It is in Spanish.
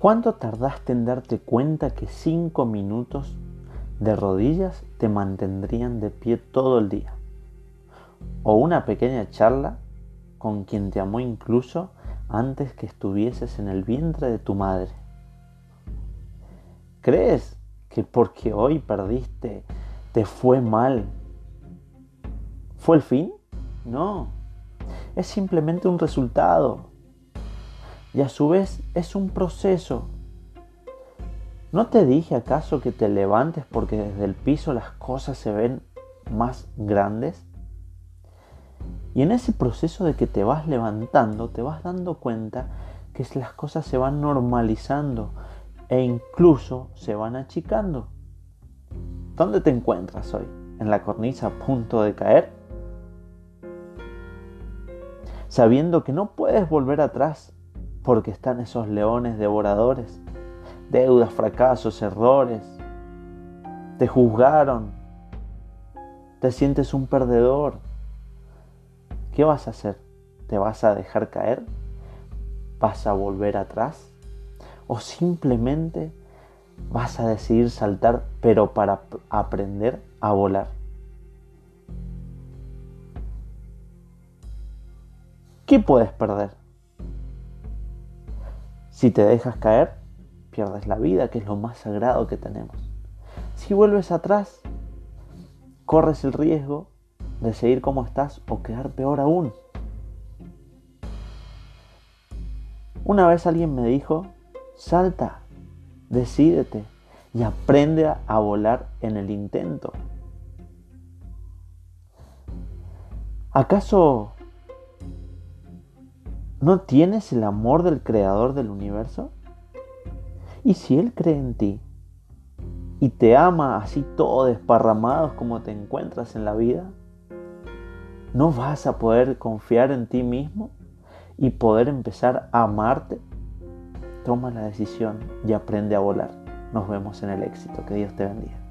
¿Cuánto tardaste en darte cuenta que cinco minutos de rodillas te mantendrían de pie todo el día? O una pequeña charla con quien te amó incluso antes que estuvieses en el vientre de tu madre. ¿Crees que porque hoy perdiste te fue mal? ¿Fue el fin? No, es simplemente un resultado. Y a su vez es un proceso. ¿No te dije acaso que te levantes porque desde el piso las cosas se ven más grandes? Y en ese proceso de que te vas levantando, te vas dando cuenta que las cosas se van normalizando e incluso se van achicando. ¿Dónde te encuentras hoy? ¿En la cornisa a punto de caer? Sabiendo que no puedes volver atrás porque están esos leones devoradores, deudas, fracasos, errores. Te juzgaron, te sientes un perdedor, ¿Qué vas a hacer? ¿Te vas a dejar caer? ¿Vas a volver atrás? ¿O simplemente vas a decidir saltar pero para aprender a volar? ¿Qué puedes perder? Si te dejas caer, pierdes la vida, que es lo más sagrado que tenemos. Si vuelves atrás, corres el riesgo de seguir como estás o quedar peor aún. Una vez alguien me dijo, salta, decídete y aprende a volar en el intento. ¿Acaso no tienes el amor del creador del universo? ¿Y si Él cree en ti y te ama así todo desparramado como te encuentras en la vida? ¿No vas a poder confiar en ti mismo y poder empezar a amarte? Toma la decisión y aprende a volar. Nos vemos en el éxito. Que Dios te bendiga.